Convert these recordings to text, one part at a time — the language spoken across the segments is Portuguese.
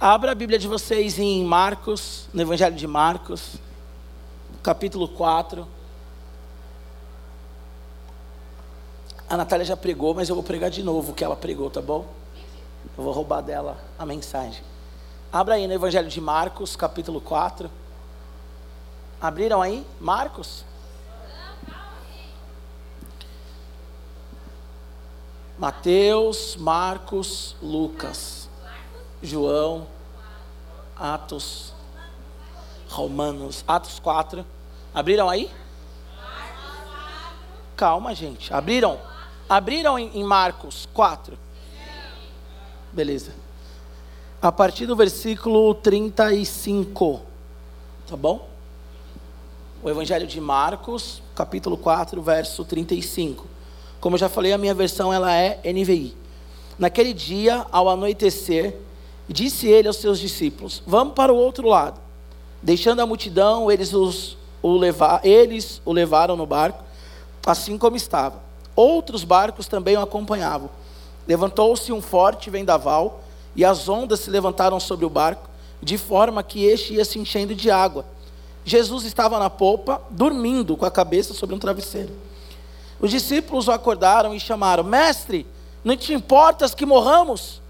Abra a Bíblia de vocês em Marcos, no Evangelho de Marcos, capítulo 4. A Natália já pregou, mas eu vou pregar de novo o que ela pregou, tá bom? Eu vou roubar dela a mensagem. Abra aí no Evangelho de Marcos, capítulo 4. Abriram aí? Marcos? Mateus, Marcos, Lucas, João, Atos, Romanos, Atos 4. Abriram aí? Calma, gente. Abriram? Abriram em, Marcos 4? Beleza. A partir do versículo 35. Tá bom? O Evangelho de Marcos, capítulo 4, verso 35. Como eu já falei, a minha versão ela é NVI. Naquele dia, ao anoitecer, disse ele aos seus discípulos: Vamos para o outro lado. Deixando a multidão, eles, os, o, levar, eles o levaram no barco, assim como estava. Outros barcos também o acompanhavam. Levantou-se um forte vendaval, e as ondas se levantaram sobre o barco, de forma que este ia se enchendo de água. Jesus estava na popa, dormindo com a cabeça sobre um travesseiro. Os discípulos o acordaram e chamaram: Mestre, não te importas que morramos?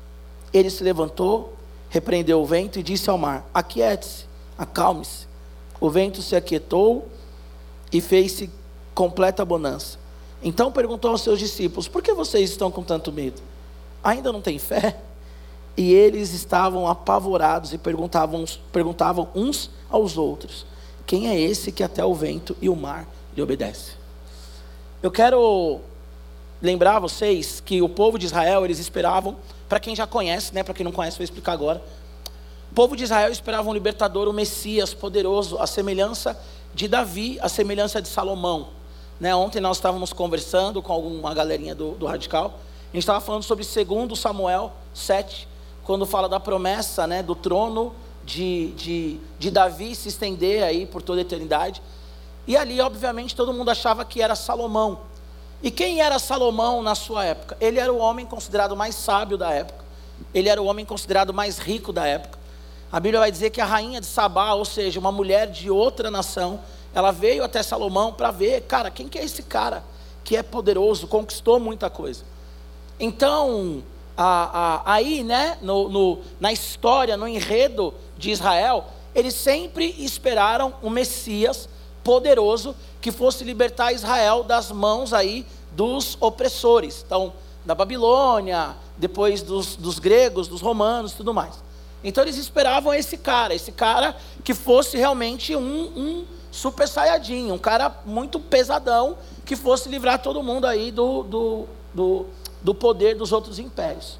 Ele se levantou, repreendeu o vento e disse ao mar: Aquiete-se, acalme-se. O vento se aquietou e fez-se completa bonança. Então perguntou aos seus discípulos: Por que vocês estão com tanto medo? Ainda não têm fé? E eles estavam apavorados e perguntavam, perguntavam uns aos outros: Quem é esse que até o vento e o mar lhe obedece? Eu quero lembrar vocês que o povo de Israel, eles esperavam, para quem já conhece, né, para quem não conhece, vou explicar agora. O povo de Israel esperava um libertador, um Messias poderoso, a semelhança de Davi, a semelhança de Salomão. Né, ontem nós estávamos conversando com alguma galerinha do, do Radical, a gente estava falando sobre 2 Samuel 7, quando fala da promessa né, do trono de, de, de Davi se estender aí por toda a eternidade. E ali, obviamente, todo mundo achava que era Salomão. E quem era Salomão na sua época? Ele era o homem considerado mais sábio da época. Ele era o homem considerado mais rico da época. A Bíblia vai dizer que a rainha de Sabá, ou seja, uma mulher de outra nação, ela veio até Salomão para ver, cara, quem que é esse cara que é poderoso, conquistou muita coisa. Então, a, a, aí, né, no, no, na história, no enredo de Israel, eles sempre esperaram o Messias poderoso que fosse libertar Israel das mãos aí dos opressores. Então, da Babilônia, depois dos, dos gregos, dos romanos, tudo mais. Então eles esperavam esse cara, esse cara que fosse realmente um, um super saiyajin, um cara muito pesadão, que fosse livrar todo mundo aí do, do, do, do poder dos outros impérios.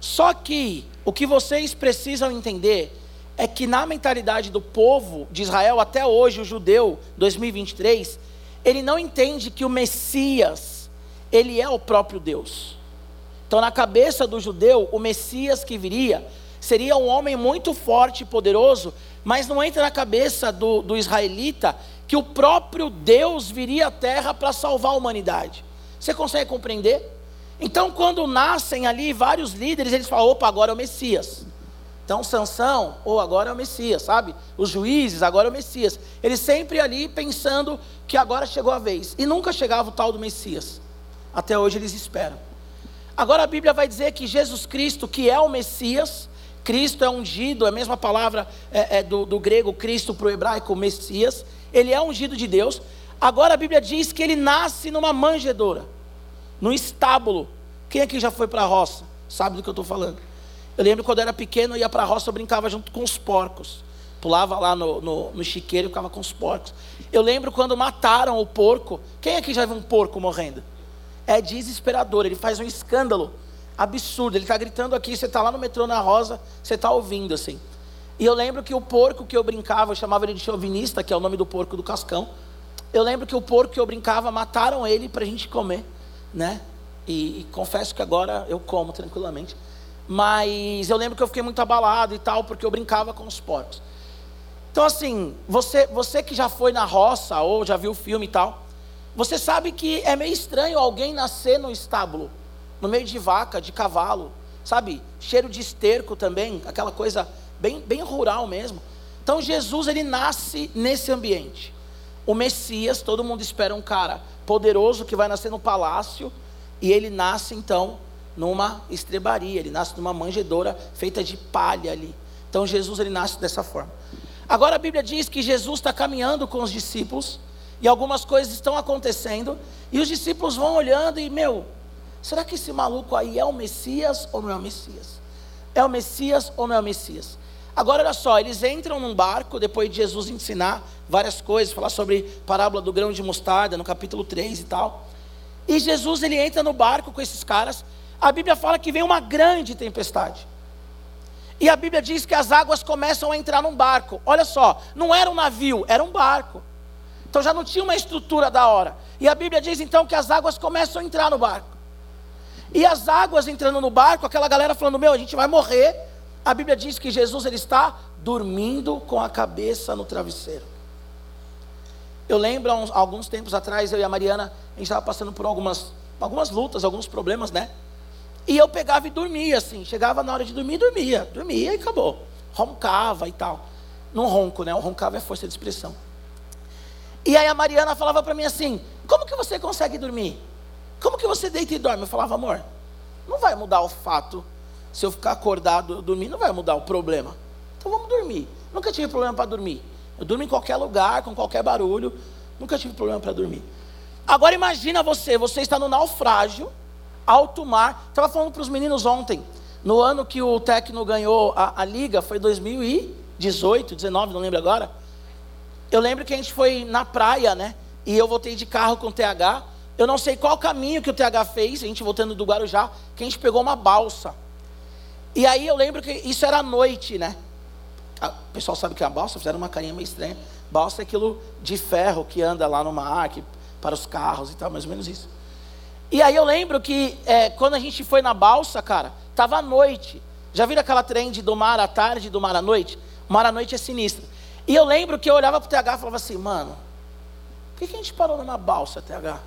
Só que o que vocês precisam entender é que na mentalidade do povo de Israel, até hoje, o judeu 2023, ele não entende que o Messias, ele é o próprio Deus. Então, na cabeça do judeu, o Messias que viria seria um homem muito forte e poderoso, mas não entra na cabeça do, do israelita que o próprio Deus viria à terra para salvar a humanidade. Você consegue compreender? Então, quando nascem ali vários líderes, eles falam: opa, agora é o Messias. Então, Sansão, ou oh, agora é o Messias, sabe? Os juízes, agora é o Messias. Eles sempre ali pensando que agora chegou a vez. E nunca chegava o tal do Messias. Até hoje eles esperam. Agora a Bíblia vai dizer que Jesus Cristo, que é o Messias, Cristo é ungido, é a mesma palavra é, é do, do grego Cristo para o hebraico, Messias. Ele é ungido de Deus. Agora a Bíblia diz que ele nasce numa manjedoura, num estábulo. Quem aqui já foi para a roça? Sabe do que eu estou falando? Eu lembro quando eu era pequeno, eu ia para a roça, eu brincava junto com os porcos. Pulava lá no, no, no chiqueiro e ficava com os porcos. Eu lembro quando mataram o porco. Quem aqui já viu um porco morrendo? É desesperador, ele faz um escândalo absurdo. Ele está gritando aqui, você está lá no metrô na Rosa, você está ouvindo assim. E eu lembro que o porco que eu brincava, eu chamava ele de chauvinista, que é o nome do porco do Cascão. Eu lembro que o porco que eu brincava, mataram ele para a gente comer, né? E, e confesso que agora eu como tranquilamente. Mas eu lembro que eu fiquei muito abalado e tal, porque eu brincava com os porcos. Então, assim, você, você que já foi na roça ou já viu o filme e tal, você sabe que é meio estranho alguém nascer no estábulo, no meio de vaca, de cavalo, sabe, cheiro de esterco também, aquela coisa bem, bem rural mesmo. Então Jesus ele nasce nesse ambiente. O Messias, todo mundo espera um cara poderoso que vai nascer no palácio, e ele nasce então numa estrebaria, ele nasce numa manjedoura feita de palha ali. Então Jesus ele nasce dessa forma. Agora a Bíblia diz que Jesus está caminhando com os discípulos e algumas coisas estão acontecendo e os discípulos vão olhando e meu, será que esse maluco aí é o Messias ou não é o Messias? É o Messias ou não é o Messias? Agora olha só, eles entram num barco depois de Jesus ensinar várias coisas, falar sobre parábola do grão de mostarda no capítulo 3 e tal. E Jesus ele entra no barco com esses caras a Bíblia fala que vem uma grande tempestade. E a Bíblia diz que as águas começam a entrar num barco. Olha só, não era um navio, era um barco. Então já não tinha uma estrutura da hora. E a Bíblia diz então que as águas começam a entrar no barco. E as águas entrando no barco, aquela galera falando: Meu, a gente vai morrer. A Bíblia diz que Jesus ele está dormindo com a cabeça no travesseiro. Eu lembro, alguns tempos atrás, eu e a Mariana, a gente estava passando por algumas, algumas lutas, alguns problemas, né? E eu pegava e dormia, assim. Chegava na hora de dormir, dormia. Dormia e acabou. Roncava e tal. Não ronco, né? O roncava é força de expressão. E aí a Mariana falava para mim assim: Como que você consegue dormir? Como que você deita e dorme? Eu falava, amor, não vai mudar o fato. Se eu ficar acordado, dormir, não vai mudar o problema. Então vamos dormir. Nunca tive problema para dormir. Eu durmo em qualquer lugar, com qualquer barulho. Nunca tive problema para dormir. Agora imagina você, você está no naufrágio alto mar. Estava falando para os meninos ontem, no ano que o Tecno ganhou a, a liga, foi 2018, 19, não lembro agora. Eu lembro que a gente foi na praia, né? E eu voltei de carro com o TH. Eu não sei qual caminho que o TH fez, a gente voltando do Guarujá, que a gente pegou uma balsa. E aí eu lembro que isso era à noite, né? O pessoal sabe que é a balsa, fizeram uma carinha meio estranha. Balsa é aquilo de ferro que anda lá no mar, que, para os carros e tal, mais ou menos isso. E aí eu lembro que é, quando a gente foi na balsa, cara, tava à noite. Já viram aquela trend do mar à tarde do mar à noite? O mar à noite é sinistro. E eu lembro que eu olhava pro TH e falava assim, mano, por que, que a gente parou numa balsa, TH?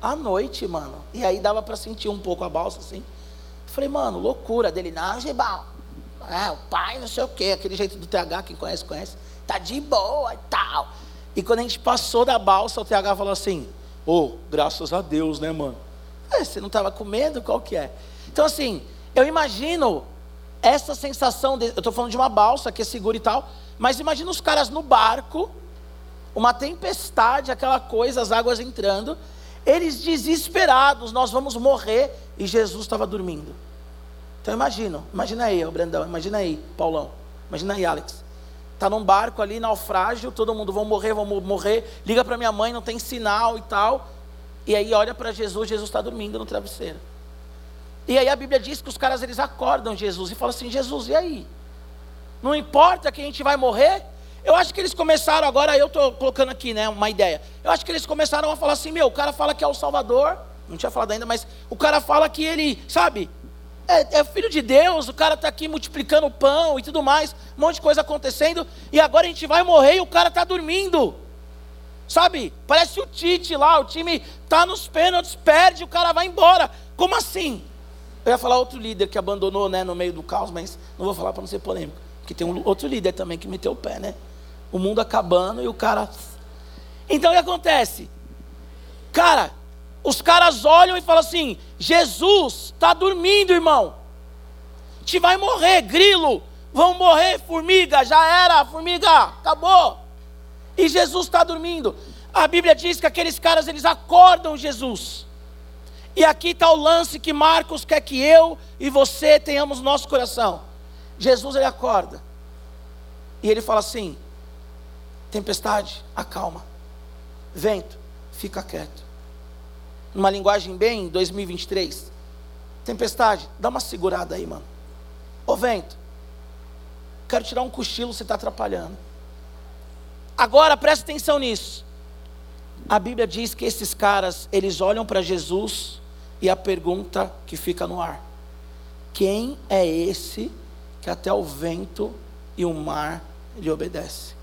À noite, mano. E aí dava para sentir um pouco a balsa, assim. falei, mano, loucura dele. Não, Gibal. É, o pai, não sei o quê. Aquele jeito do TH, quem conhece, conhece. Tá de boa e tal. E quando a gente passou da balsa, o TH falou assim, Oh, graças a Deus, né, mano? É, você não estava com medo? Qual que é? Então, assim, eu imagino essa sensação, de, eu estou falando de uma balsa que é segura e tal, mas imagina os caras no barco, uma tempestade, aquela coisa, as águas entrando, eles desesperados, nós vamos morrer, e Jesus estava dormindo. Então imagina, imagina aí, Brandão, imagina aí, Paulão, imagina aí, Alex. Está num barco ali, naufrágio, todo mundo vão morrer, vão morrer. Liga para minha mãe, não tem sinal e tal. E aí olha para Jesus, Jesus está dormindo no travesseiro. E aí a Bíblia diz que os caras eles acordam Jesus e falam assim: Jesus, e aí? Não importa que a gente vai morrer? Eu acho que eles começaram agora, eu estou colocando aqui né, uma ideia. Eu acho que eles começaram a falar assim: meu, o cara fala que é o Salvador, não tinha falado ainda, mas o cara fala que ele, sabe, é, é filho de Deus, o cara está aqui multiplicando pão e tudo mais, um monte de coisa acontecendo, e agora a gente vai morrer e o cara está dormindo. Sabe? Parece o Tite lá, o time está nos pênaltis, perde, o cara vai embora. Como assim? Eu ia falar outro líder que abandonou né, no meio do caos, mas não vou falar para não ser polêmico. Porque tem um outro líder também que meteu o pé, né? O mundo acabando e o cara. Então o que acontece? Cara, os caras olham e falam assim: Jesus está dormindo, irmão. Te vai morrer, grilo. Vão morrer, formiga. Já era, formiga. Acabou. E Jesus está dormindo. A Bíblia diz que aqueles caras eles acordam Jesus. E aqui está o lance que Marcos quer que eu e você tenhamos no nosso coração. Jesus ele acorda. E ele fala assim: tempestade, acalma. Vento, fica quieto numa linguagem bem 2023. Tempestade, dá uma segurada aí, mano. Ô vento, quero tirar um cochilo, você está atrapalhando. Agora presta atenção nisso. A Bíblia diz que esses caras, eles olham para Jesus e a pergunta que fica no ar: Quem é esse que até o vento e o mar lhe obedece?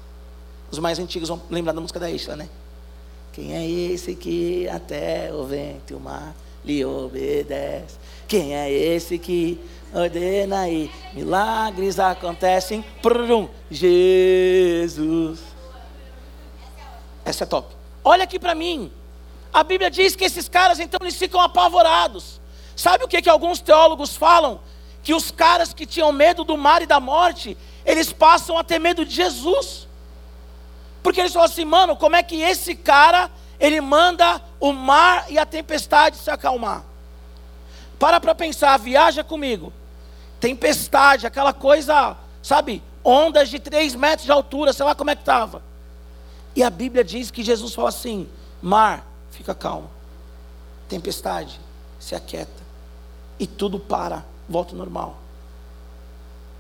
Os mais antigos vão lembrar da música da Isla, né? Quem é esse que até o vento e o mar lhe obedece. Quem é esse que ordena e milagres acontecem? Prum, Jesus. Essa é top. Olha aqui para mim. A Bíblia diz que esses caras então eles ficam apavorados. Sabe o que, que alguns teólogos falam? Que os caras que tinham medo do mar e da morte, eles passam a ter medo de Jesus. Porque eles falam assim, mano, como é que esse cara, ele manda o mar e a tempestade se acalmar? Para para pensar, viaja comigo. Tempestade, aquela coisa, sabe, ondas de 3 metros de altura, sei lá como é que estava. E a Bíblia diz que Jesus fala assim: mar, fica calmo. Tempestade, se aquieta. E tudo para, volta ao normal.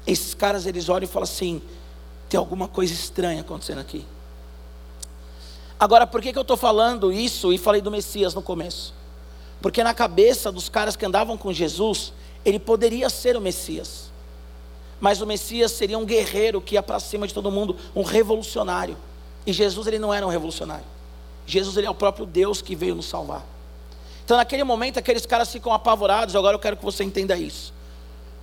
Esses caras, eles olham e falam assim: tem alguma coisa estranha acontecendo aqui. Agora, por que, que eu estou falando isso e falei do Messias no começo? Porque na cabeça dos caras que andavam com Jesus, ele poderia ser o Messias. Mas o Messias seria um guerreiro que ia para cima de todo mundo, um revolucionário. E Jesus ele não era um revolucionário. Jesus ele é o próprio Deus que veio nos salvar. Então naquele momento aqueles caras ficam apavorados, agora eu quero que você entenda isso.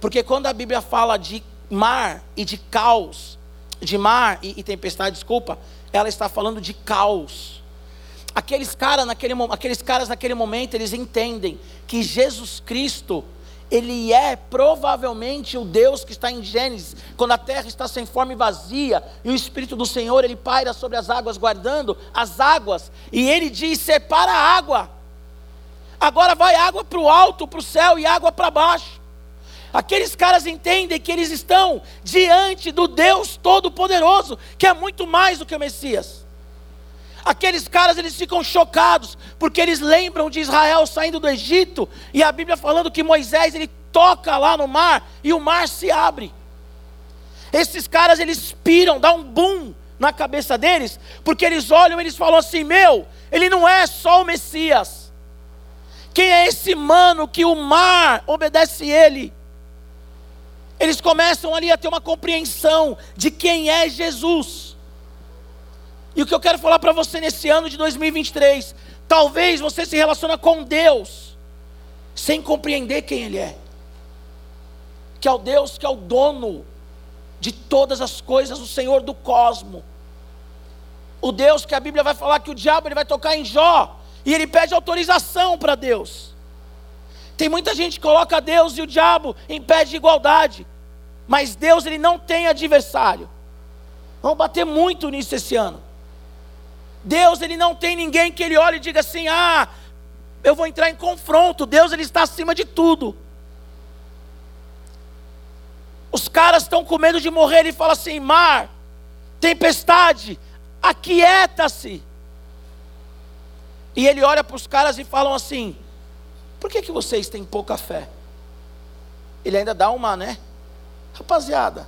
Porque quando a Bíblia fala de mar e de caos, de mar e, e tempestade, desculpa, ela está falando de caos. Aqueles, cara naquele, aqueles caras naquele momento, eles entendem que Jesus Cristo, ele é provavelmente o Deus que está em Gênesis, quando a terra está sem forma e vazia, e o Espírito do Senhor, ele paira sobre as águas, guardando as águas, e ele diz: separa a água, agora vai água para o alto, para o céu, e água para baixo. Aqueles caras entendem que eles estão diante do Deus Todo-Poderoso, que é muito mais do que o Messias. Aqueles caras eles ficam chocados, porque eles lembram de Israel saindo do Egito, e a Bíblia falando que Moisés ele toca lá no mar e o mar se abre. Esses caras eles piram, dá um boom na cabeça deles, porque eles olham e eles falam assim: "Meu, ele não é só o Messias. Quem é esse mano que o mar obedece ele?" Eles começam ali a ter uma compreensão de quem é Jesus. E o que eu quero falar para você nesse ano de 2023, talvez você se relaciona com Deus sem compreender quem ele é. Que é o Deus que é o dono de todas as coisas, o Senhor do cosmo. O Deus que a Bíblia vai falar que o diabo ele vai tocar em Jó e ele pede autorização para Deus. Tem muita gente que coloca Deus e o diabo em pé de igualdade. Mas Deus ele não tem adversário. Vamos bater muito nisso esse ano. Deus ele não tem ninguém que ele olhe e diga assim: "Ah, eu vou entrar em confronto". Deus ele está acima de tudo. Os caras estão com medo de morrer e fala assim: "Mar, tempestade, aquieta-se". E ele olha para os caras e falam assim: por que, que vocês têm pouca fé? Ele ainda dá uma, né? Rapaziada,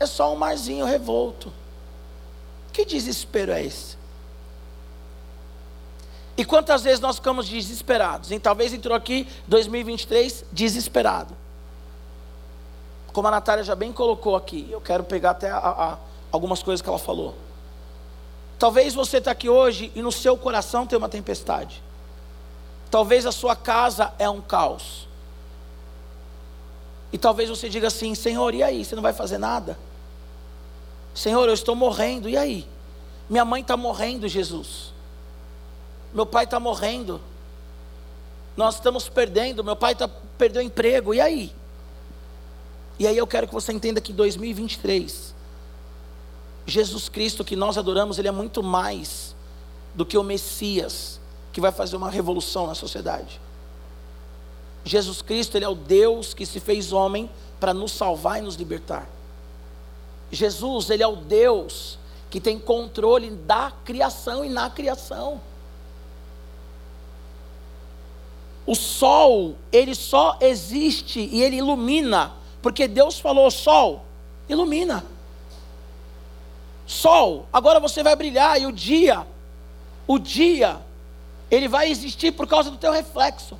é só um marzinho revolto. Que desespero é esse? E quantas vezes nós ficamos desesperados? E talvez entrou aqui 2023 desesperado. Como a Natália já bem colocou aqui, eu quero pegar até a, a, algumas coisas que ela falou. Talvez você está aqui hoje e no seu coração tem uma tempestade. Talvez a sua casa é um caos. E talvez você diga assim: Senhor, e aí? Você não vai fazer nada? Senhor, eu estou morrendo, e aí? Minha mãe está morrendo, Jesus. Meu pai está morrendo. Nós estamos perdendo. Meu pai está perdendo emprego, e aí? E aí eu quero que você entenda que 2023, Jesus Cristo que nós adoramos, Ele é muito mais do que o Messias que vai fazer uma revolução na sociedade. Jesus Cristo, Ele é o Deus que se fez homem para nos salvar e nos libertar. Jesus, Ele é o Deus que tem controle da criação e na criação. O sol, ele só existe e ele ilumina, porque Deus falou: sol, ilumina. Sol, agora você vai brilhar e o dia, o dia ele vai existir por causa do teu reflexo.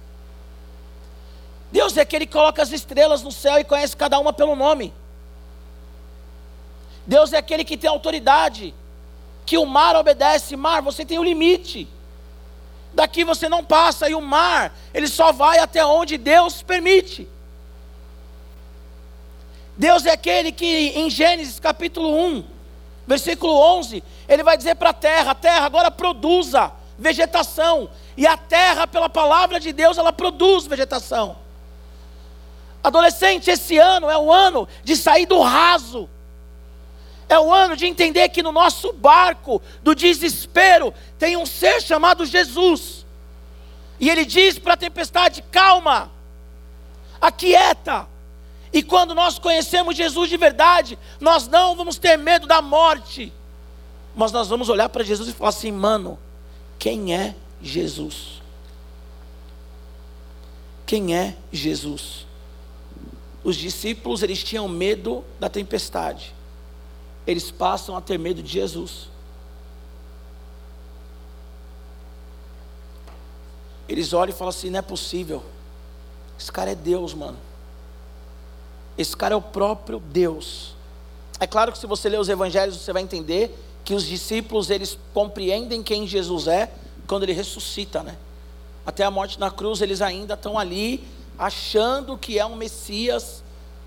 Deus é que coloca as estrelas no céu e conhece cada uma pelo nome. Deus é aquele que tem autoridade, que o mar obedece. Mar, você tem o um limite. Daqui você não passa e o mar, ele só vai até onde Deus permite. Deus é aquele que em Gênesis capítulo 1, versículo 11, ele vai dizer para a terra: terra, agora produza vegetação. E a terra, pela palavra de Deus, ela produz vegetação. Adolescente, esse ano é o ano de sair do raso. É o ano de entender que no nosso barco do desespero tem um ser chamado Jesus. E ele diz para a tempestade: calma, aquieta. E quando nós conhecemos Jesus de verdade, nós não vamos ter medo da morte, mas nós vamos olhar para Jesus e falar assim: mano, quem é Jesus? Quem é Jesus? Os discípulos eles tinham medo da tempestade eles passam a ter medo de Jesus. Eles olham e falam assim: não é possível. Esse cara é Deus, mano. Esse cara é o próprio Deus. É claro que se você ler os evangelhos, você vai entender que os discípulos eles compreendem quem Jesus é quando ele ressuscita, né? Até a morte na cruz, eles ainda estão ali achando que é um Messias,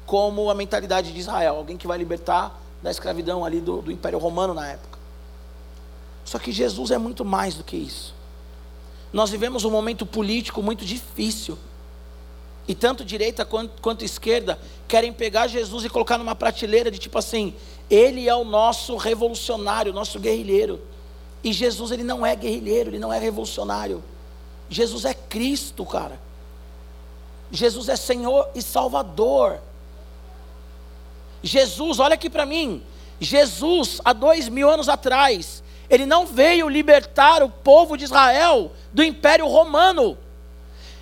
como a mentalidade de Israel, alguém que vai libertar da escravidão ali do, do Império Romano na época. Só que Jesus é muito mais do que isso. Nós vivemos um momento político muito difícil. E tanto direita quanto, quanto, esquerda querem pegar Jesus e colocar numa prateleira de tipo assim, ele é o nosso revolucionário, o nosso guerrilheiro. E Jesus ele não é guerrilheiro, ele não é revolucionário. Jesus é Cristo, cara. Jesus é Senhor e Salvador. Jesus, olha aqui para mim. Jesus, há dois mil anos atrás, ele não veio libertar o povo de Israel do Império Romano.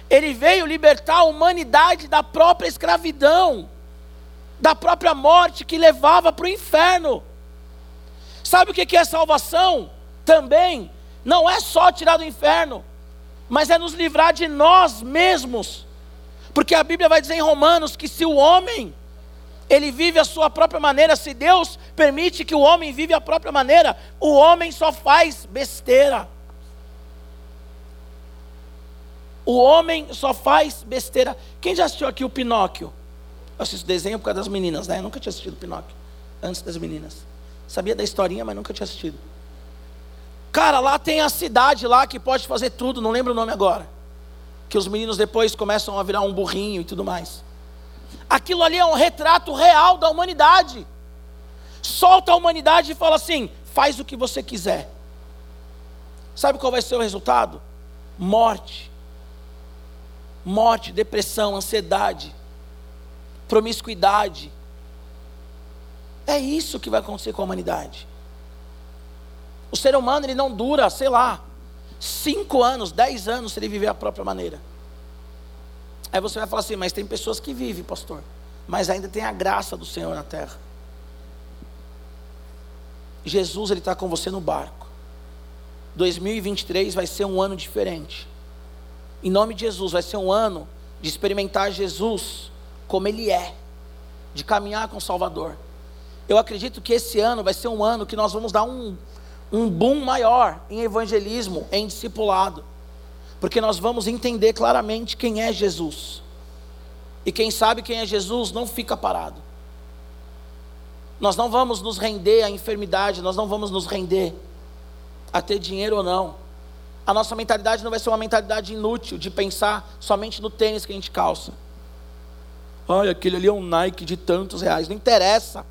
Ele veio libertar a humanidade da própria escravidão, da própria morte que levava para o inferno. Sabe o que é salvação? Também não é só tirar do inferno, mas é nos livrar de nós mesmos. Porque a Bíblia vai dizer em Romanos que se o homem ele vive a sua própria maneira. Se Deus permite que o homem vive a própria maneira, o homem só faz besteira. O homem só faz besteira. Quem já assistiu aqui o Pinóquio? Eu assisto desenho por causa das meninas, né? Eu nunca tinha assistido o Pinóquio. Antes das meninas. Sabia da historinha, mas nunca tinha assistido. Cara, lá tem a cidade lá que pode fazer tudo, não lembro o nome agora. Que os meninos depois começam a virar um burrinho e tudo mais. Aquilo ali é um retrato real da humanidade. Solta a humanidade e fala assim: faz o que você quiser. Sabe qual vai ser o resultado? Morte. Morte, depressão, ansiedade, promiscuidade. É isso que vai acontecer com a humanidade. O ser humano ele não dura, sei lá, cinco anos, dez anos se ele viver a própria maneira. Aí você vai falar assim, mas tem pessoas que vivem, pastor, mas ainda tem a graça do Senhor na terra. Jesus ele está com você no barco. 2023 vai ser um ano diferente. Em nome de Jesus, vai ser um ano de experimentar Jesus como Ele é, de caminhar com o Salvador. Eu acredito que esse ano vai ser um ano que nós vamos dar um, um boom maior em evangelismo, em discipulado porque nós vamos entender claramente quem é Jesus. E quem sabe quem é Jesus não fica parado. Nós não vamos nos render à enfermidade, nós não vamos nos render a ter dinheiro ou não. A nossa mentalidade não vai ser uma mentalidade inútil de pensar somente no tênis que a gente calça. Olha, aquele ali é um Nike de tantos reais. Não interessa.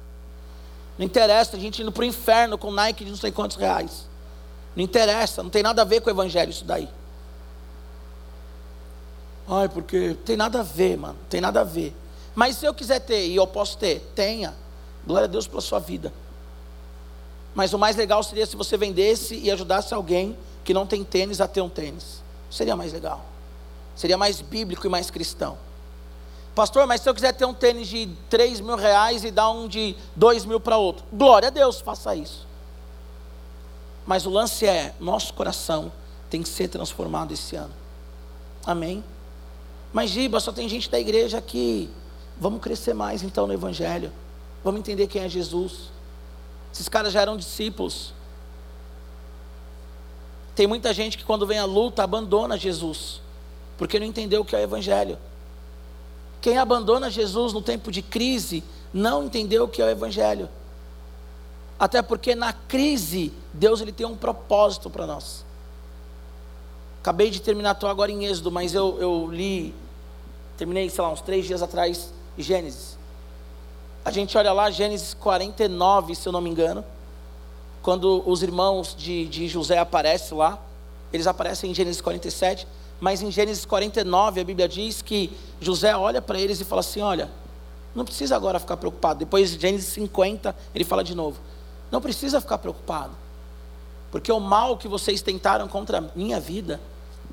Não interessa a gente indo para o inferno com Nike de não sei quantos reais. Não interessa, não tem nada a ver com o evangelho isso daí. Ai, porque tem nada a ver, mano. Tem nada a ver. Mas se eu quiser ter e eu posso ter, tenha. Glória a Deus pela sua vida. Mas o mais legal seria se você vendesse e ajudasse alguém que não tem tênis a ter um tênis. Seria mais legal. Seria mais bíblico e mais cristão. Pastor, mas se eu quiser ter um tênis de 3 mil reais e dar um de 2 mil para outro, glória a Deus, faça isso. Mas o lance é: nosso coração tem que ser transformado esse ano. Amém? Mas Giba, só tem gente da igreja aqui. Vamos crescer mais então no Evangelho. Vamos entender quem é Jesus. Esses caras já eram discípulos. Tem muita gente que quando vem a luta abandona Jesus, porque não entendeu o que é o Evangelho. Quem abandona Jesus no tempo de crise não entendeu o que é o Evangelho. Até porque na crise, Deus ele tem um propósito para nós. Acabei de terminar, estou agora em Êxodo, mas eu, eu li, terminei, sei lá, uns três dias atrás, Gênesis. A gente olha lá, Gênesis 49, se eu não me engano, quando os irmãos de, de José aparecem lá, eles aparecem em Gênesis 47, mas em Gênesis 49 a Bíblia diz que José olha para eles e fala assim: Olha, não precisa agora ficar preocupado. Depois, Gênesis 50, ele fala de novo: Não precisa ficar preocupado, porque o mal que vocês tentaram contra a minha vida,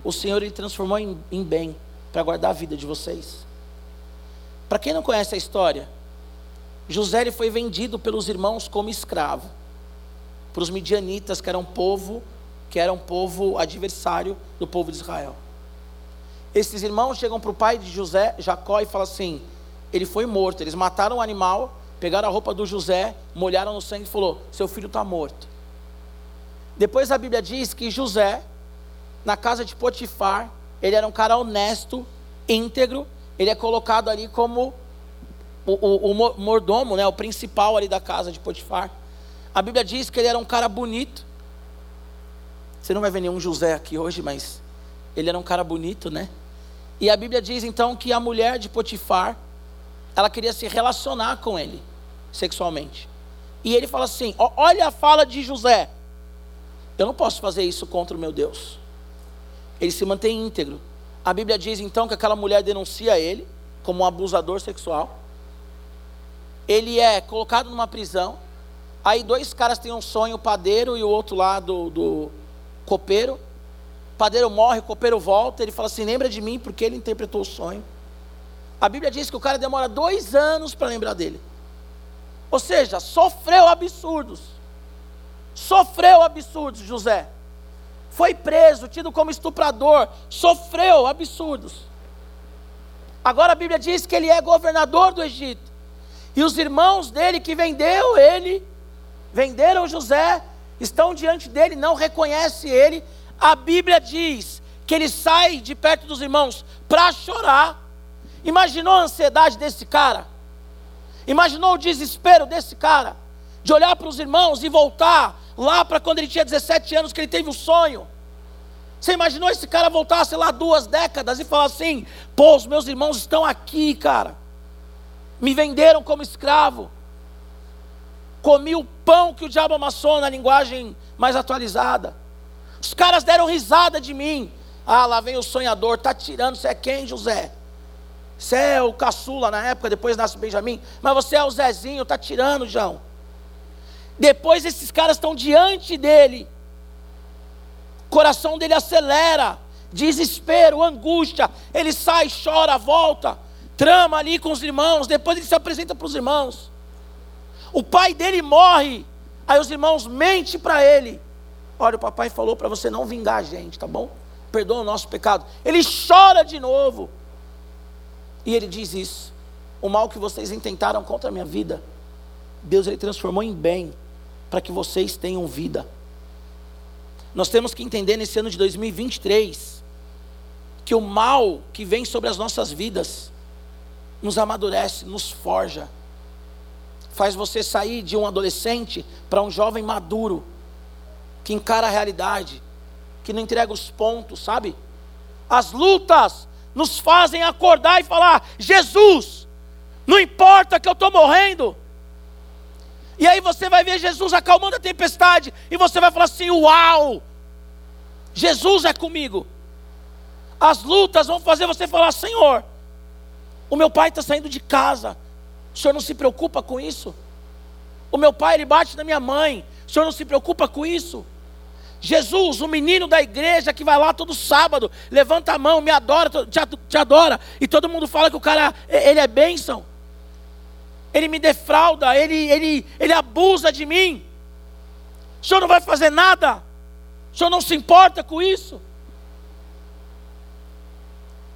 o Senhor ele transformou em, em bem, para guardar a vida de vocês. Para quem não conhece a história, José ele foi vendido pelos irmãos como escravo, para os midianitas, que eram um povo, que era um povo adversário do povo de Israel. Esses irmãos chegam para o pai de José, Jacó, e falam assim: ele foi morto. Eles mataram o animal, pegaram a roupa do José, molharam no sangue e falou: seu filho está morto. Depois a Bíblia diz que José, na casa de Potifar, ele era um cara honesto, íntegro, ele é colocado ali como o, o, o mordomo, né, o principal ali da casa de Potifar. A Bíblia diz que ele era um cara bonito. Você não vai ver nenhum José aqui hoje, mas ele era um cara bonito, né? E a Bíblia diz então que a mulher de Potifar, ela queria se relacionar com ele sexualmente. E ele fala assim: olha a fala de José. Eu não posso fazer isso contra o meu Deus. Ele se mantém íntegro. A Bíblia diz então que aquela mulher denuncia ele como um abusador sexual. Ele é colocado numa prisão. Aí dois caras têm um sonho, o padeiro e o outro lá do, do copeiro padeiro morre, o copeiro volta, ele fala assim: lembra de mim, porque ele interpretou o sonho. A Bíblia diz que o cara demora dois anos para lembrar dele. Ou seja, sofreu absurdos. Sofreu absurdos, José. Foi preso, tido como estuprador, sofreu absurdos. Agora a Bíblia diz que ele é governador do Egito. E os irmãos dele que vendeu ele, venderam José, estão diante dele, não reconhece ele, a Bíblia diz que ele sai de perto dos irmãos para chorar. Imaginou a ansiedade desse cara? Imaginou o desespero desse cara? De olhar para os irmãos e voltar lá para quando ele tinha 17 anos, que ele teve um sonho. Você imaginou esse cara voltar, sei lá, duas décadas e falar assim: pô, os meus irmãos estão aqui, cara. Me venderam como escravo. Comi o pão que o diabo amassou na linguagem mais atualizada. Os caras deram risada de mim. Ah, lá vem o sonhador, tá tirando. Você é quem, José? Você é o caçula na época, depois nasce Benjamim. Mas você é o Zezinho, tá tirando, João. Depois esses caras estão diante dele. O coração dele acelera. Desespero, angústia. Ele sai, chora, volta. Trama ali com os irmãos. Depois ele se apresenta para os irmãos. O pai dele morre. Aí os irmãos mentem para ele. Olha, o papai falou para você não vingar a gente, tá bom? Perdoa o nosso pecado. Ele chora de novo. E ele diz isso: o mal que vocês intentaram contra a minha vida, Deus ele transformou em bem, para que vocês tenham vida. Nós temos que entender nesse ano de 2023 que o mal que vem sobre as nossas vidas nos amadurece, nos forja, faz você sair de um adolescente para um jovem maduro que encara a realidade, que não entrega os pontos, sabe? As lutas nos fazem acordar e falar: Jesus, não importa que eu estou morrendo. E aí você vai ver Jesus acalmando a tempestade, e você vai falar assim: Uau, Jesus é comigo. As lutas vão fazer você falar: Senhor, o meu pai está saindo de casa, o senhor não se preocupa com isso? O meu pai ele bate na minha mãe, o senhor não se preocupa com isso? Jesus, o menino da igreja que vai lá todo sábado, levanta a mão, me adora, te, adora, e todo mundo fala que o cara, ele é bênção, ele me defrauda, ele, ele, ele abusa de mim. O senhor não vai fazer nada, o senhor não se importa com isso.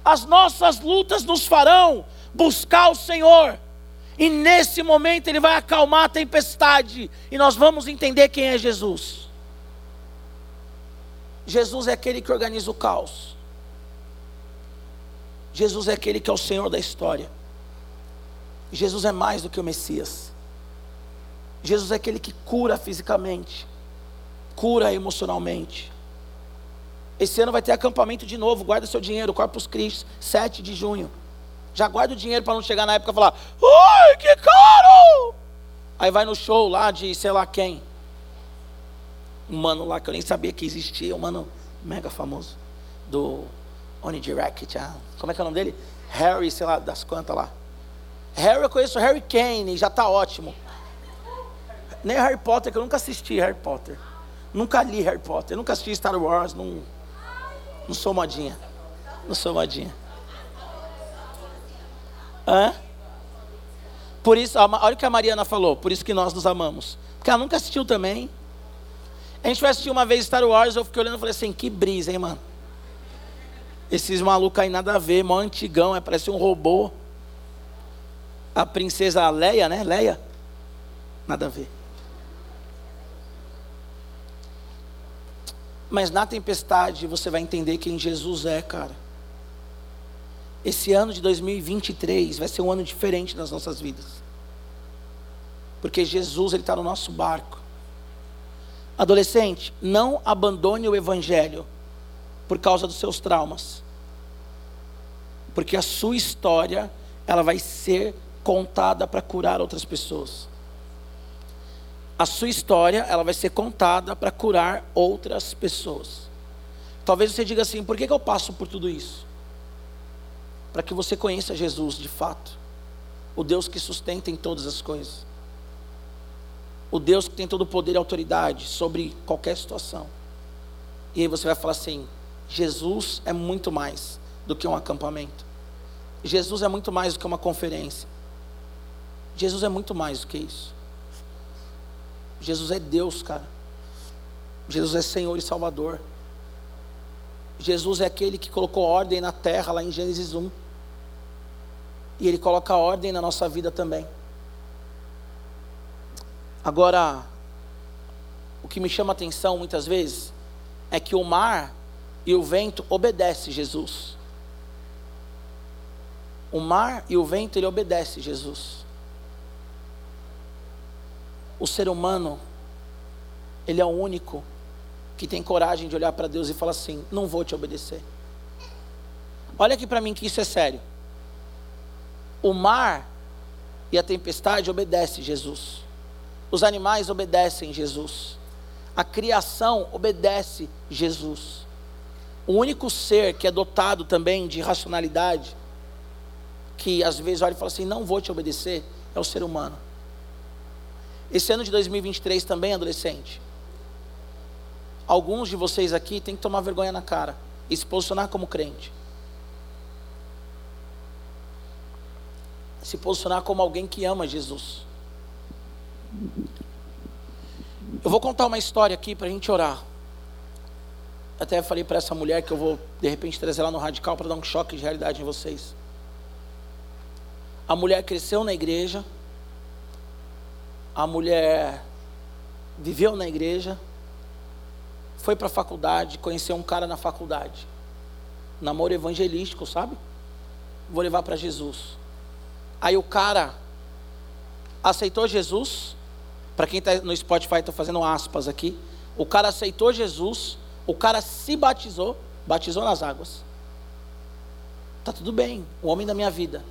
As nossas lutas nos farão buscar o Senhor, e nesse momento Ele vai acalmar a tempestade, e nós vamos entender quem é Jesus. Jesus é aquele que organiza o caos. Jesus é aquele que é o Senhor da história. Jesus é mais do que o Messias. Jesus é aquele que cura fisicamente, cura emocionalmente. Esse ano vai ter acampamento de novo, guarda seu dinheiro, Corpus Christi, 7 de junho. Já guarda o dinheiro para não chegar na época e falar, ai, que caro! Aí vai no show lá de sei lá quem. Um mano lá que eu nem sabia que existia, um mano mega famoso. Do Oni Direct, ah, como é que é o nome dele? Harry, sei lá, das quantas lá. Harry, eu conheço Harry Kane, já está ótimo. Nem Harry Potter, que eu nunca assisti Harry Potter. Nunca li Harry Potter, nunca assisti Star Wars, não, não sou modinha. Não sou modinha. Hã? Por isso, olha o que a Mariana falou, por isso que nós nos amamos. Porque ela nunca assistiu também. A gente foi assistir uma vez Star Wars, eu fiquei olhando e falei assim, que brisa, hein, mano? Esses malucos aí nada a ver, mó antigão, é, parece um robô. A princesa Leia, né? Leia. Nada a ver. Mas na tempestade você vai entender quem Jesus é, cara. Esse ano de 2023 vai ser um ano diferente nas nossas vidas. Porque Jesus está no nosso barco. Adolescente, não abandone o Evangelho por causa dos seus traumas. Porque a sua história, ela vai ser contada para curar outras pessoas. A sua história, ela vai ser contada para curar outras pessoas. Talvez você diga assim: por que, que eu passo por tudo isso? Para que você conheça Jesus de fato, o Deus que sustenta em todas as coisas, o Deus que tem todo o poder e autoridade sobre qualquer situação. E aí você vai falar assim: Jesus é muito mais do que um acampamento. Jesus é muito mais do que uma conferência. Jesus é muito mais do que isso. Jesus é Deus, cara. Jesus é Senhor e Salvador. Jesus é aquele que colocou ordem na terra, lá em Gênesis 1. E Ele coloca ordem na nossa vida também. Agora, o que me chama a atenção muitas vezes é que o mar e o vento obedecem Jesus. O mar e o vento ele obedece Jesus o ser humano, ele é o único que tem coragem de olhar para Deus e falar assim: não vou te obedecer. Olha aqui para mim que isso é sério. O mar e a tempestade obedecem Jesus. Os animais obedecem Jesus. A criação obedece Jesus. O único ser que é dotado também de racionalidade, que às vezes olha e fala assim: não vou te obedecer, é o ser humano. Esse ano de 2023 também, adolescente. Alguns de vocês aqui têm que tomar vergonha na cara e se posicionar como crente. Se posicionar como alguém que ama Jesus. Eu vou contar uma história aqui para a gente orar. Até falei para essa mulher que eu vou de repente trazer ela no radical para dar um choque de realidade em vocês. A mulher cresceu na igreja, a mulher viveu na igreja, foi para a faculdade, conheceu um cara na faculdade. Namoro evangelístico, sabe? Vou levar para Jesus. Aí o cara aceitou Jesus. Para quem está no Spotify, estou fazendo aspas aqui. O cara aceitou Jesus. O cara se batizou. Batizou nas águas. Tá tudo bem. O homem da minha vida.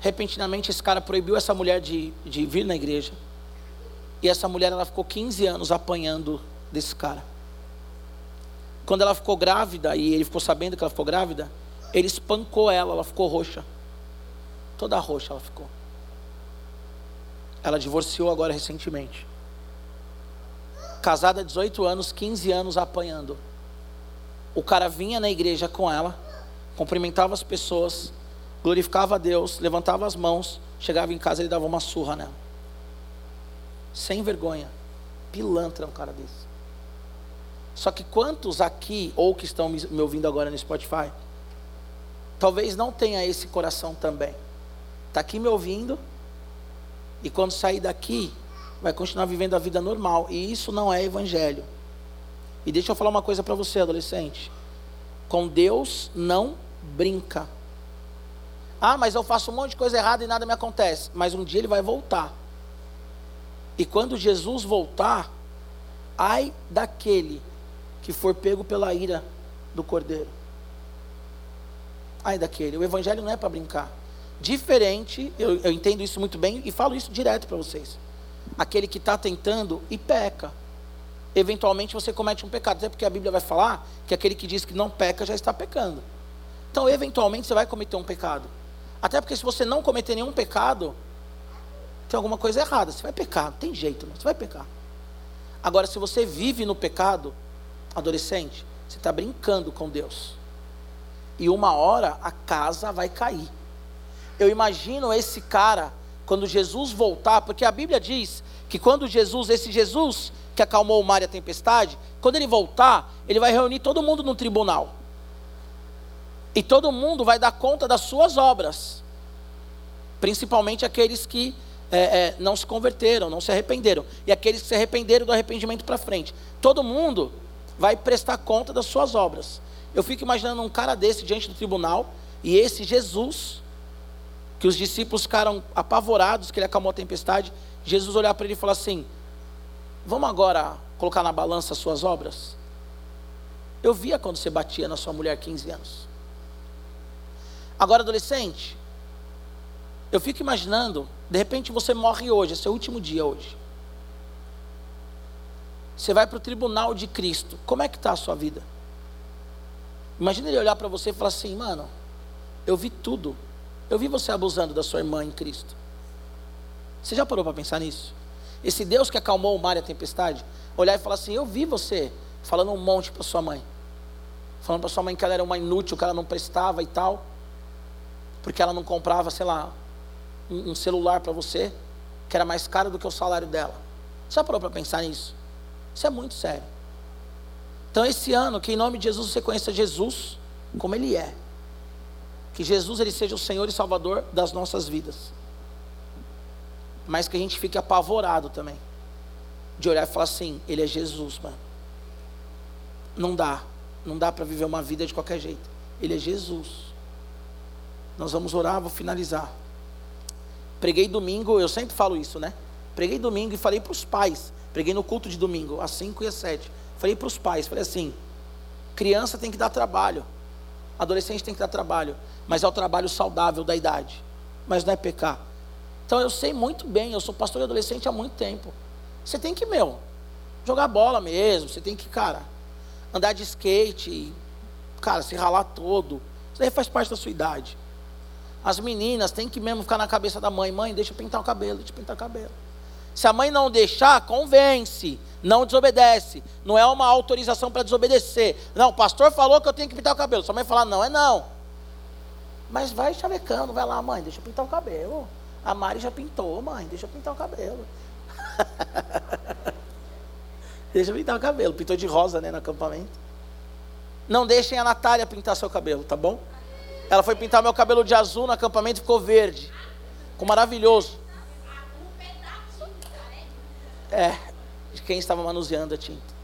Repentinamente, esse cara proibiu essa mulher de, de vir na igreja. E essa mulher ela ficou 15 anos apanhando desse cara. Quando ela ficou grávida e ele ficou sabendo que ela ficou grávida, ele espancou ela, ela ficou roxa. Toda roxa ela ficou. Ela divorciou agora recentemente. Casada há 18 anos, 15 anos apanhando. O cara vinha na igreja com ela, cumprimentava as pessoas, glorificava a Deus, levantava as mãos, chegava em casa e ele dava uma surra nela sem vergonha. Pilantra um cara desse. Só que quantos aqui, ou que estão me ouvindo agora no Spotify, talvez não tenha esse coração também. Está aqui me ouvindo, e quando sair daqui, vai continuar vivendo a vida normal. E isso não é evangelho. E deixa eu falar uma coisa para você, adolescente. Com Deus não brinca. Ah, mas eu faço um monte de coisa errada e nada me acontece. Mas um dia ele vai voltar. E quando Jesus voltar, ai daquele que for pego pela ira do cordeiro. Ai daquele. O evangelho não é para brincar. Diferente, eu, eu entendo isso muito bem e falo isso direto para vocês. Aquele que está tentando e peca. Eventualmente você comete um pecado. Até porque a Bíblia vai falar que aquele que diz que não peca já está pecando. Então, eventualmente, você vai cometer um pecado. Até porque se você não cometer nenhum pecado, tem alguma coisa errada. Você vai pecar, não tem jeito, não. você vai pecar. Agora, se você vive no pecado, adolescente, você está brincando com Deus. E uma hora a casa vai cair. Eu imagino esse cara, quando Jesus voltar, porque a Bíblia diz que quando Jesus, esse Jesus que acalmou o mar e a tempestade, quando ele voltar, ele vai reunir todo mundo no tribunal. E todo mundo vai dar conta das suas obras, principalmente aqueles que é, é, não se converteram, não se arrependeram, e aqueles que se arrependeram do arrependimento para frente. Todo mundo vai prestar conta das suas obras. Eu fico imaginando um cara desse diante do tribunal, e esse Jesus, que os discípulos ficaram apavorados, que ele acalmou a tempestade, Jesus olhar para ele e falar assim: Vamos agora colocar na balança as suas obras? Eu via quando você batia na sua mulher 15 anos. Agora, adolescente, eu fico imaginando, de repente você morre hoje, é seu último dia hoje. Você vai para o tribunal de Cristo. Como é que está a sua vida? Imagina ele olhar para você e falar assim, mano, eu vi tudo. Eu vi você abusando da sua irmã em Cristo. Você já parou para pensar nisso? Esse Deus que acalmou o mar e a tempestade, olhar e falar assim, eu vi você falando um monte para sua mãe. Falando para sua mãe que ela era uma inútil, que ela não prestava e tal porque ela não comprava, sei lá, um, celular para você, que era mais caro do que o salário dela. Você já parou para pensar nisso? Isso é muito sério. Então, esse ano, que em nome de Jesus você conheça Jesus como Ele é. Que Jesus ele seja o Senhor e Salvador das nossas vidas. Mas que a gente fique apavorado também. De olhar e falar assim: Ele é Jesus, mano. Não dá. Não dá para viver uma vida de qualquer jeito. Ele é Jesus. Nós vamos orar, vou finalizar. Preguei domingo, eu sempre falo isso, né? Preguei domingo e falei para os pais. Preguei no culto de domingo, às 5 e às 7. Falei para os pais, falei assim: criança tem que dar trabalho, adolescente tem que dar trabalho, mas é o trabalho saudável da idade, mas não é pecar. Então eu sei muito bem, eu sou pastor de adolescente há muito tempo. Você tem que, meu, jogar bola mesmo, você tem que, cara, andar de skate, cara, se ralar todo. Isso daí faz parte da sua idade. As meninas têm que mesmo ficar na cabeça da mãe: mãe, deixa eu pintar o cabelo, deixa eu pintar o cabelo. Se a mãe não deixar, convence, não desobedece. Não é uma autorização para desobedecer. Não, o pastor falou que eu tenho que pintar o cabelo. Sua mãe falar, não, é não. Mas vai chavecando, vai lá, mãe, deixa eu pintar o cabelo. A Mari já pintou, mãe, deixa eu pintar o cabelo. deixa eu pintar o cabelo. Pintou de rosa, né, no acampamento. Não deixem a Natália pintar seu cabelo, tá bom? Ela foi pintar meu cabelo de azul no acampamento e ficou verde. Ficou maravilhoso. É, de quem estava manuseando a tinta.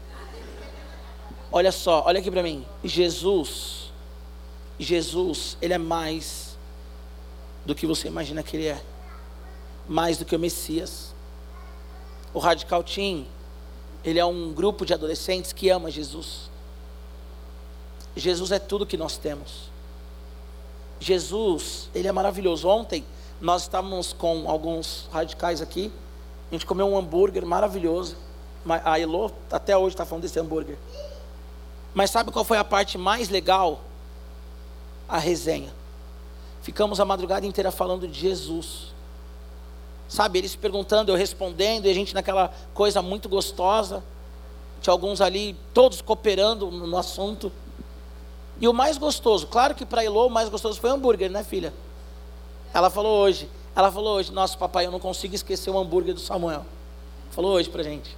Olha só, olha aqui para mim. Jesus, Jesus, ele é mais do que você imagina que ele é. Mais do que o Messias. O Radical Team, ele é um grupo de adolescentes que ama Jesus. Jesus é tudo que nós temos. Jesus, ele é maravilhoso. Ontem nós estávamos com alguns radicais aqui. A gente comeu um hambúrguer maravilhoso. A Elo até hoje está falando desse hambúrguer. Mas sabe qual foi a parte mais legal? A resenha. Ficamos a madrugada inteira falando de Jesus. Sabe, eles perguntando, eu respondendo, e a gente naquela coisa muito gostosa. Tinha alguns ali, todos cooperando no assunto. E o mais gostoso, claro que para Elô o mais gostoso foi o hambúrguer, né, filha? Ela falou hoje, ela falou hoje, nosso papai, eu não consigo esquecer o hambúrguer do Samuel. Falou hoje pra gente.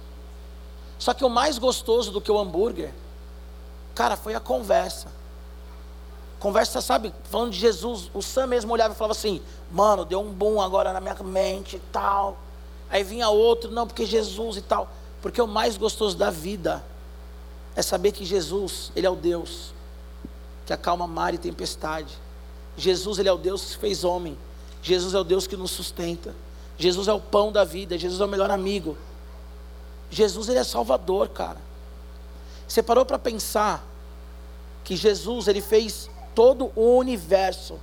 Só que o mais gostoso do que o hambúrguer, cara, foi a conversa. Conversa, sabe, falando de Jesus, o Sam mesmo olhava e falava assim: "Mano, deu um boom agora na minha mente e tal". Aí vinha outro, não, porque Jesus e tal. Porque o mais gostoso da vida é saber que Jesus, Ele é o Deus que acalma mar e tempestade. Jesus, Ele é o Deus que se fez homem. Jesus é o Deus que nos sustenta. Jesus é o pão da vida. Jesus é o melhor amigo. Jesus, Ele é Salvador, cara. Você parou para pensar que Jesus, Ele fez todo o universo.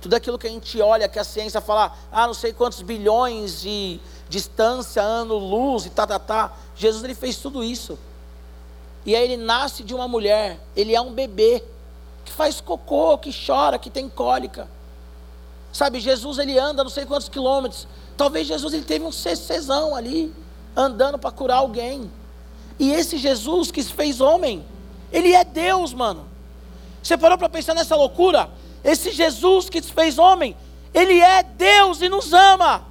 Tudo aquilo que a gente olha, que a ciência fala, ah, não sei quantos bilhões de distância, ano, luz e tá, tá, tá. Jesus, Ele fez tudo isso. E aí ele nasce de uma mulher, ele é um bebê que faz cocô, que chora, que tem cólica. Sabe, Jesus ele anda não sei quantos quilômetros. Talvez Jesus ele teve um cessezão ali, andando para curar alguém. E esse Jesus que se fez homem, ele é Deus, mano. Você parou para pensar nessa loucura? Esse Jesus que se fez homem, ele é Deus e nos ama.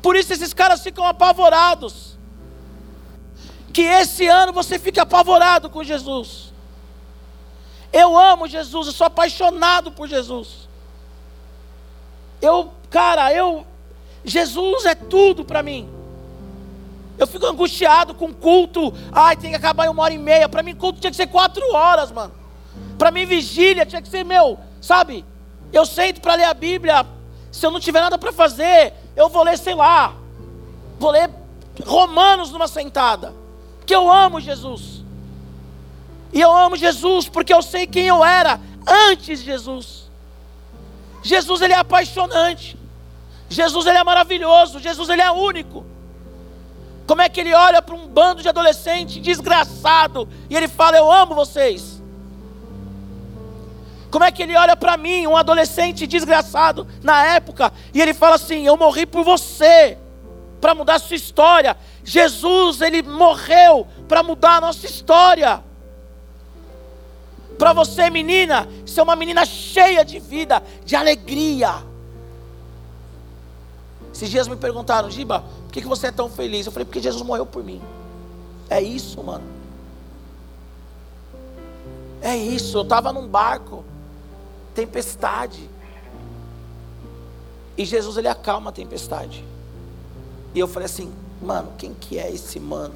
Por isso esses caras ficam apavorados que esse ano você fique apavorado com Jesus. Eu amo Jesus, eu sou apaixonado por Jesus. Eu, cara, eu Jesus é tudo para mim. Eu fico angustiado com culto. Ai, tem que acabar em uma hora e meia. Para mim, culto tinha que ser quatro horas, mano. Para mim, vigília tinha que ser meu, sabe? Eu sento para ler a Bíblia. Se eu não tiver nada para fazer, eu vou ler, sei lá, vou ler Romanos numa sentada porque eu amo Jesus. E eu amo Jesus porque eu sei quem eu era antes de Jesus. Jesus ele é apaixonante. Jesus ele é maravilhoso. Jesus ele é único. Como é que ele olha para um bando de adolescente desgraçado e ele fala: "Eu amo vocês"? Como é que ele olha para mim, um adolescente desgraçado na época, e ele fala assim: "Eu morri por você" para mudar a sua história. Jesus, ele morreu para mudar a nossa história. Para você, menina, ser uma menina cheia de vida, de alegria. Esses dias me perguntaram, Giba, por que, que você é tão feliz? Eu falei, porque Jesus morreu por mim. É isso, mano. É isso. Eu estava num barco, tempestade. E Jesus ele acalma a tempestade. E eu falei assim, mano, quem que é esse mano?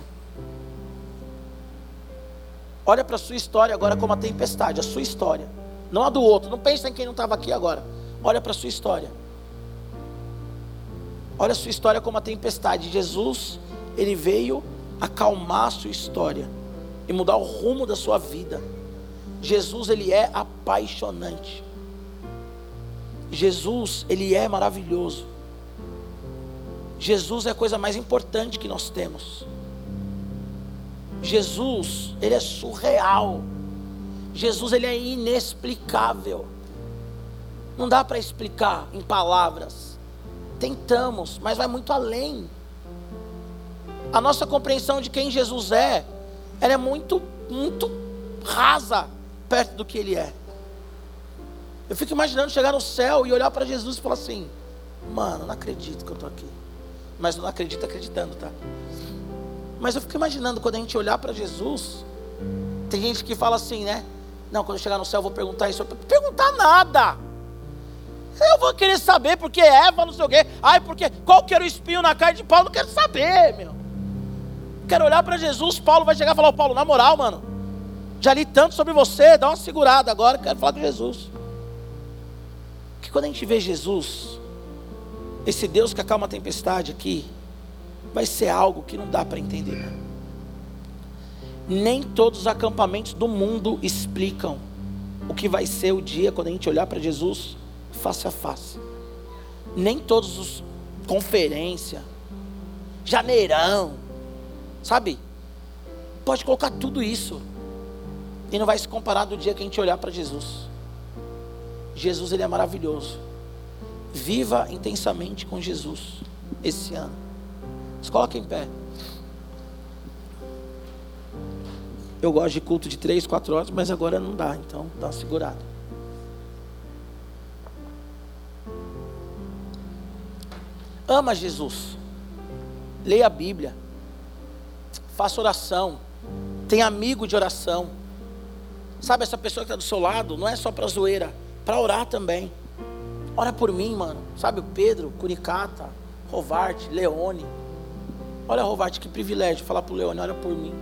Olha para a sua história agora como a tempestade, a sua história. Não a do outro. Não pensa em quem não estava aqui agora. Olha para a sua história. Olha a sua história como a tempestade. Jesus, ele veio acalmar a sua história e mudar o rumo da sua vida. Jesus, ele é apaixonante. Jesus, ele é maravilhoso. Jesus é a coisa mais importante que nós temos. Jesus, ele é surreal. Jesus, ele é inexplicável. Não dá para explicar em palavras. Tentamos, mas vai muito além. A nossa compreensão de quem Jesus é, ela é muito, muito rasa perto do que ele é. Eu fico imaginando chegar no céu e olhar para Jesus e falar assim: Mano, não acredito que eu estou aqui mas não acredita acreditando, tá? Mas eu fico imaginando quando a gente olhar para Jesus, tem gente que fala assim, né? Não, quando eu chegar no céu eu vou perguntar isso. Perguntar nada. Eu vou querer saber porque Eva, não sei o quê. Ai, porque qual que era o espinho na carne de Paulo? Não quero saber, meu. Quero olhar para Jesus. Paulo vai chegar e falar: Paulo, na moral, mano, já li tanto sobre você, dá uma segurada agora. Quero falar com Jesus. Que quando a gente vê Jesus, esse Deus que acalma a tempestade aqui, vai ser algo que não dá para entender. Nem todos os acampamentos do mundo explicam o que vai ser o dia quando a gente olhar para Jesus face a face. Nem todos os conferência, janeirão, sabe? Pode colocar tudo isso e não vai se comparar do dia que a gente olhar para Jesus. Jesus ele é maravilhoso. Viva intensamente com Jesus esse ano. Se coloque em pé. Eu gosto de culto de três, quatro horas, mas agora não dá, então dá uma segurada. Ama Jesus. Leia a Bíblia. Faça oração. Tenha amigo de oração. Sabe, essa pessoa que está do seu lado, não é só para zoeira, para orar também. Ora por mim, mano. Sabe o Pedro, Curicata, Rovarte, Leone. Olha, Rovarte, que privilégio falar para o Leone, olha por mim.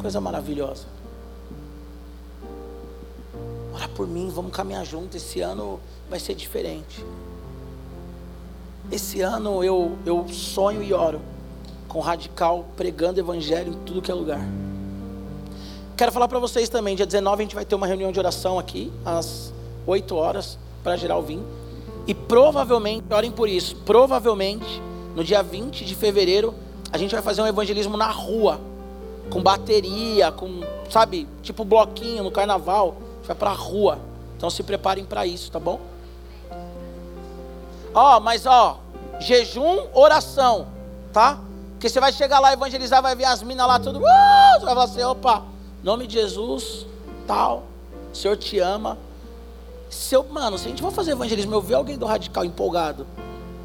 coisa maravilhosa. Ora por mim, vamos caminhar junto. Esse ano vai ser diferente. Esse ano eu, eu sonho e oro com radical pregando evangelho em tudo que é lugar. Quero falar para vocês também, dia 19 a gente vai ter uma reunião de oração aqui, às 8 horas, para geral vir. E provavelmente, orem por isso, provavelmente no dia 20 de fevereiro a gente vai fazer um evangelismo na rua, com bateria, com, sabe, tipo bloquinho no carnaval. A gente vai para a rua. Então se preparem para isso, tá bom? Ó, mas ó, jejum, oração, tá? Porque você vai chegar lá evangelizar, vai ver as minas lá tudo, uh, você vai falar assim, opa, nome de Jesus, tal, o Senhor te ama. Se eu, mano, se a gente for fazer evangelismo, eu ver alguém do radical empolgado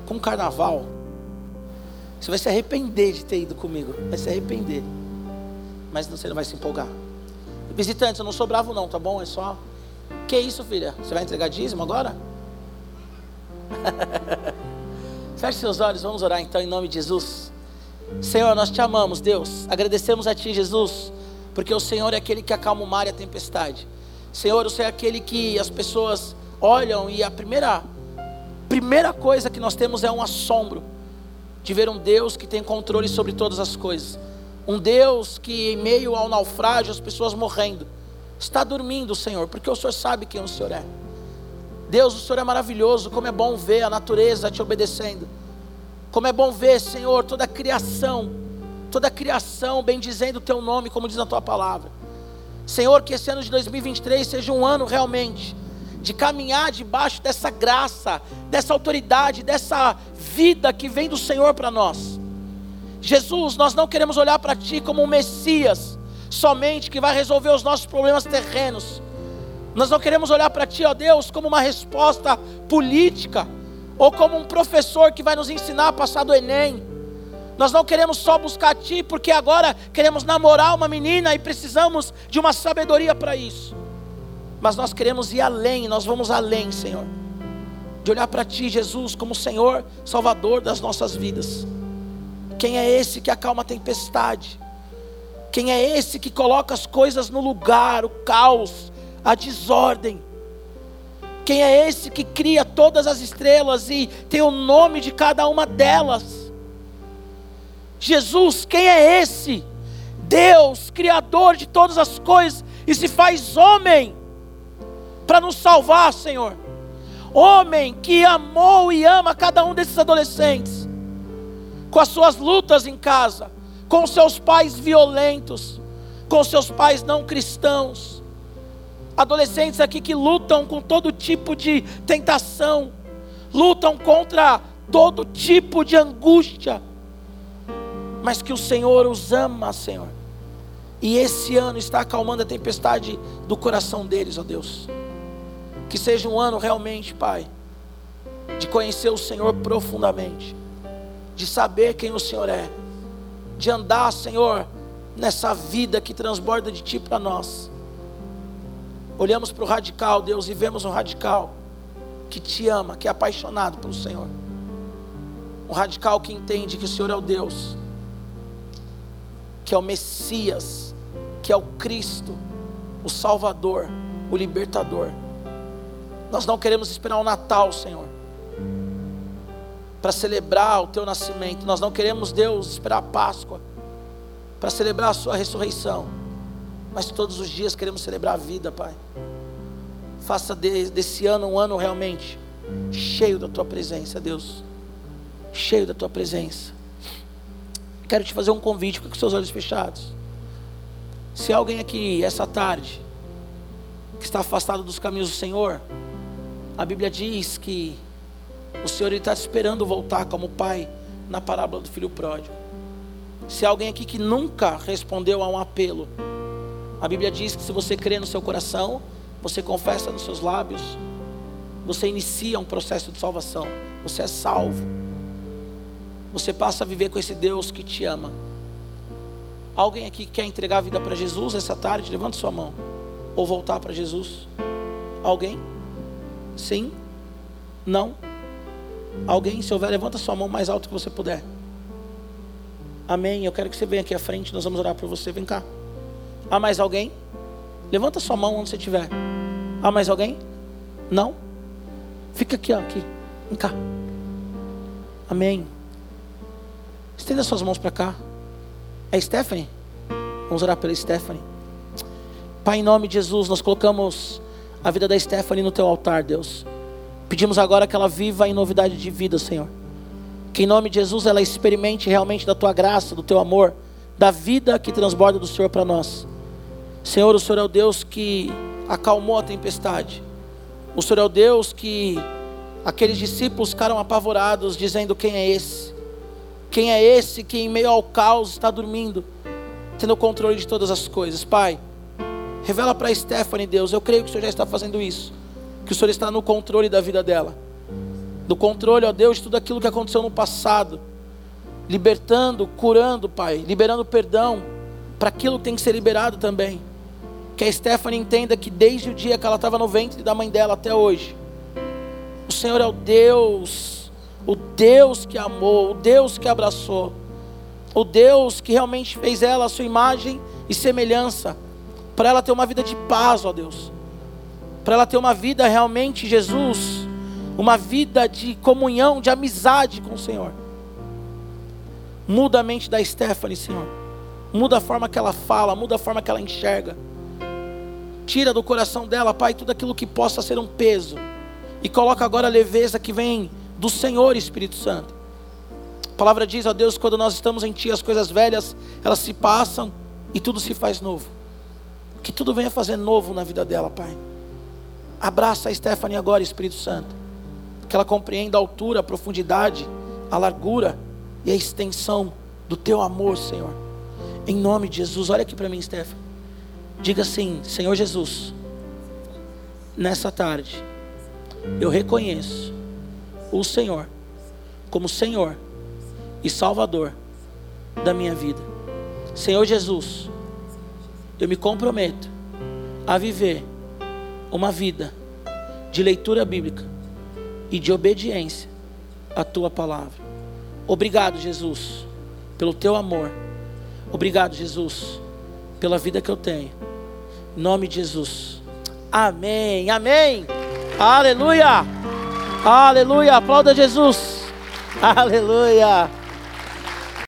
com carnaval, você vai se arrepender de ter ido comigo, vai se arrepender. Mas você não vai se empolgar. Visitantes, eu não sou bravo não, tá bom? É só. Que isso, filha? Você vai entregar dízimo agora? Feche seus olhos, vamos orar então em nome de Jesus. Senhor, nós te amamos, Deus. Agradecemos a Ti, Jesus, porque o Senhor é aquele que acalma o mar e a tempestade. Senhor, o Senhor é aquele que as pessoas olham e a primeira, primeira coisa que nós temos é um assombro de ver um Deus que tem controle sobre todas as coisas. Um Deus que, em meio ao naufrágio, as pessoas morrendo, está dormindo, Senhor, porque o Senhor sabe quem o Senhor é. Deus, o Senhor é maravilhoso, como é bom ver a natureza te obedecendo. Como é bom ver, Senhor, toda a criação, toda a criação bendizendo o teu nome, como diz na tua palavra. Senhor, que esse ano de 2023 seja um ano realmente de caminhar debaixo dessa graça, dessa autoridade, dessa vida que vem do Senhor para nós. Jesus, nós não queremos olhar para Ti como um Messias, somente que vai resolver os nossos problemas terrenos. Nós não queremos olhar para Ti, ó Deus, como uma resposta política, ou como um professor que vai nos ensinar a passar do Enem. Nós não queremos só buscar Ti, porque agora queremos namorar uma menina e precisamos de uma sabedoria para isso. Mas nós queremos ir além, nós vamos além, Senhor. De olhar para Ti, Jesus, como Senhor, Salvador das nossas vidas. Quem é esse que acalma a tempestade? Quem é esse que coloca as coisas no lugar, o caos, a desordem. Quem é esse que cria todas as estrelas e tem o nome de cada uma delas? Jesus, quem é esse? Deus, Criador de todas as coisas, e se faz homem para nos salvar, Senhor. Homem que amou e ama cada um desses adolescentes, com as suas lutas em casa, com seus pais violentos, com seus pais não cristãos adolescentes aqui que lutam com todo tipo de tentação, lutam contra todo tipo de angústia, mas que o Senhor os ama, Senhor. E esse ano está acalmando a tempestade do coração deles, ó Deus. Que seja um ano realmente, Pai, de conhecer o Senhor profundamente, de saber quem o Senhor é, de andar, Senhor, nessa vida que transborda de Ti para nós Olhamos para o radical, Deus, e vemos um radical que te ama, que é apaixonado pelo Senhor. Um radical que entende que o Senhor é o Deus, que é o Messias, que é o Cristo, o Salvador, o Libertador. Nós não queremos esperar o Natal, Senhor, para celebrar o teu nascimento. Nós não queremos, Deus, esperar a Páscoa para celebrar a sua ressurreição mas todos os dias queremos celebrar a vida, Pai. Faça desse ano um ano realmente cheio da tua presença, Deus. Cheio da tua presença. Quero te fazer um convite, com seus olhos fechados. Se alguém aqui essa tarde que está afastado dos caminhos do Senhor, a Bíblia diz que o Senhor está esperando voltar como pai na parábola do filho pródigo. Se alguém aqui que nunca respondeu a um apelo, a Bíblia diz que se você crê no seu coração, você confessa nos seus lábios, você inicia um processo de salvação, você é salvo. Você passa a viver com esse Deus que te ama. Alguém aqui quer entregar a vida para Jesus essa tarde? Levante sua mão. Ou voltar para Jesus? Alguém? Sim? Não? Alguém? Se houver, levanta sua mão mais alto que você puder. Amém. Eu quero que você venha aqui à frente, nós vamos orar por você. Vem cá. Há mais alguém? Levanta sua mão onde você estiver. Há mais alguém? Não? Fica aqui, ó, aqui. Vem cá. Amém. Estenda suas mãos para cá. É Stephanie? Vamos orar pela Stephanie. Pai, em nome de Jesus, nós colocamos a vida da Stephanie no teu altar, Deus. Pedimos agora que ela viva em novidade de vida, Senhor. Que em nome de Jesus ela experimente realmente da tua graça, do teu amor, da vida que transborda do Senhor para nós. Senhor, o Senhor é o Deus que acalmou a tempestade. O Senhor é o Deus que aqueles discípulos ficaram apavorados, dizendo: Quem é esse? Quem é esse que em meio ao caos está dormindo, tendo o controle de todas as coisas? Pai, revela para Stephanie, Deus, eu creio que o Senhor já está fazendo isso, que o Senhor está no controle da vida dela, do controle, ó Deus, de tudo aquilo que aconteceu no passado, libertando, curando, Pai, liberando perdão para aquilo que tem que ser liberado também. Que a Stephanie entenda que desde o dia que ela estava no ventre da mãe dela até hoje, o Senhor é o Deus, o Deus que amou, o Deus que abraçou, o Deus que realmente fez ela a sua imagem e semelhança, para ela ter uma vida de paz, ó Deus, para ela ter uma vida realmente, Jesus, uma vida de comunhão, de amizade com o Senhor. Muda a mente da Stephanie, Senhor. Muda a forma que ela fala, muda a forma que ela enxerga. Tira do coração dela, Pai, tudo aquilo que possa ser um peso. E coloca agora a leveza que vem do Senhor Espírito Santo. A palavra diz a Deus: quando nós estamos em Ti, as coisas velhas, elas se passam e tudo se faz novo. Que tudo venha fazer novo na vida dela, Pai. Abraça a Stephanie agora, Espírito Santo. Que ela compreenda a altura, a profundidade, a largura e a extensão do Teu amor, Senhor. Em nome de Jesus, olha aqui para mim, Stephanie. Diga assim: Senhor Jesus, nessa tarde, eu reconheço o Senhor como Senhor e Salvador da minha vida. Senhor Jesus, eu me comprometo a viver uma vida de leitura bíblica e de obediência à tua palavra. Obrigado, Jesus, pelo teu amor. Obrigado, Jesus, pela vida que eu tenho. Em nome de Jesus. Amém. Amém. Aleluia. Aleluia. Aplauda Jesus. Aleluia.